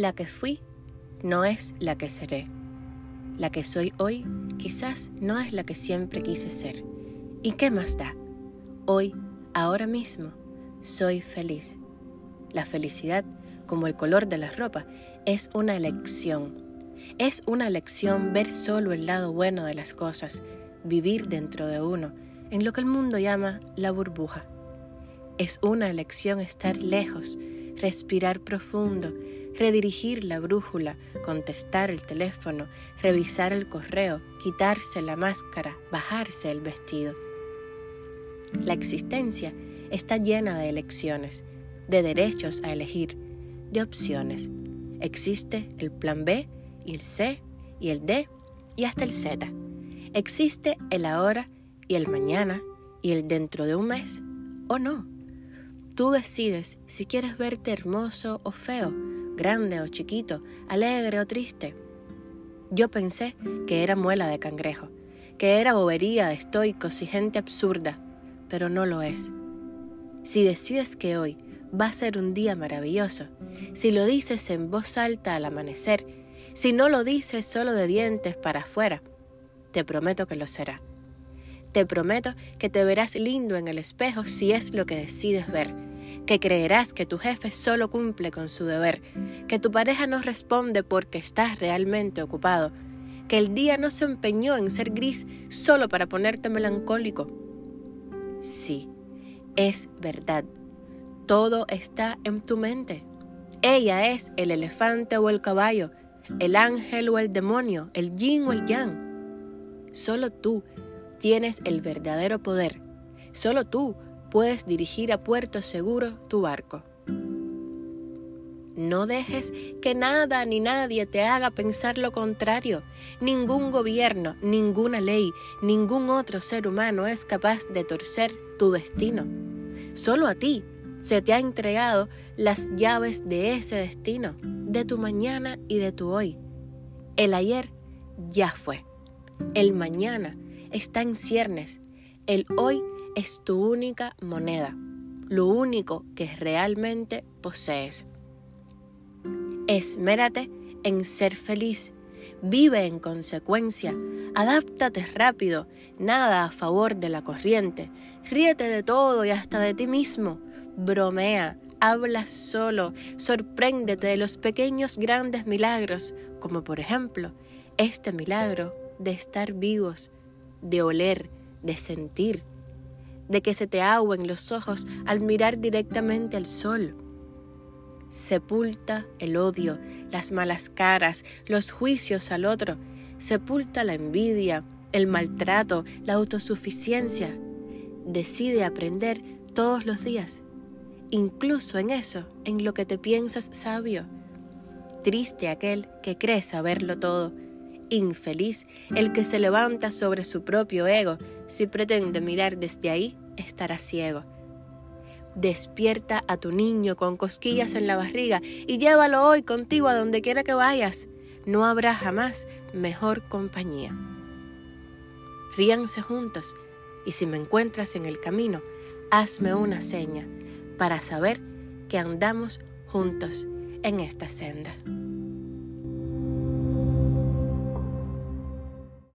La que fui no es la que seré. La que soy hoy quizás no es la que siempre quise ser. ¿Y qué más da? Hoy, ahora mismo, soy feliz. La felicidad, como el color de la ropa, es una elección. Es una elección ver solo el lado bueno de las cosas, vivir dentro de uno, en lo que el mundo llama la burbuja. Es una elección estar lejos, respirar profundo, redirigir la brújula, contestar el teléfono, revisar el correo, quitarse la máscara, bajarse el vestido. La existencia está llena de elecciones, de derechos a elegir, de opciones. Existe el plan B y el C y el D y hasta el Z. Existe el ahora y el mañana y el dentro de un mes o no. Tú decides si quieres verte hermoso o feo, grande o chiquito, alegre o triste. Yo pensé que era muela de cangrejo, que era bobería de estoicos y gente absurda, pero no lo es. Si decides que hoy va a ser un día maravilloso, si lo dices en voz alta al amanecer, si no lo dices solo de dientes para afuera, te prometo que lo será. Te prometo que te verás lindo en el espejo si es lo que decides ver, que creerás que tu jefe solo cumple con su deber, que tu pareja no responde porque estás realmente ocupado, que el día no se empeñó en ser gris solo para ponerte melancólico. Sí, es verdad. Todo está en tu mente. Ella es el elefante o el caballo, el ángel o el demonio, el yin o el yang. Solo tú tienes el verdadero poder. Solo tú puedes dirigir a puerto seguro tu barco. No dejes que nada ni nadie te haga pensar lo contrario. Ningún gobierno, ninguna ley, ningún otro ser humano es capaz de torcer tu destino. Solo a ti se te ha entregado las llaves de ese destino, de tu mañana y de tu hoy. El ayer ya fue. El mañana está en ciernes. El hoy es tu única moneda, lo único que realmente posees. Esmérate en ser feliz. Vive en consecuencia, adáptate rápido, nada a favor de la corriente, ríete de todo y hasta de ti mismo, bromea, habla solo, sorpréndete de los pequeños grandes milagros, como por ejemplo este milagro de estar vivos, de oler, de sentir, de que se te aguen los ojos al mirar directamente al sol. Sepulta el odio, las malas caras, los juicios al otro, sepulta la envidia, el maltrato, la autosuficiencia. Decide aprender todos los días, incluso en eso, en lo que te piensas sabio. Triste aquel que cree saberlo todo infeliz el que se levanta sobre su propio ego. Si pretende mirar desde ahí, estará ciego. Despierta a tu niño con cosquillas en la barriga y llévalo hoy contigo a donde quiera que vayas. No habrá jamás mejor compañía. Ríanse juntos y si me encuentras en el camino, hazme una seña para saber que andamos juntos en esta senda.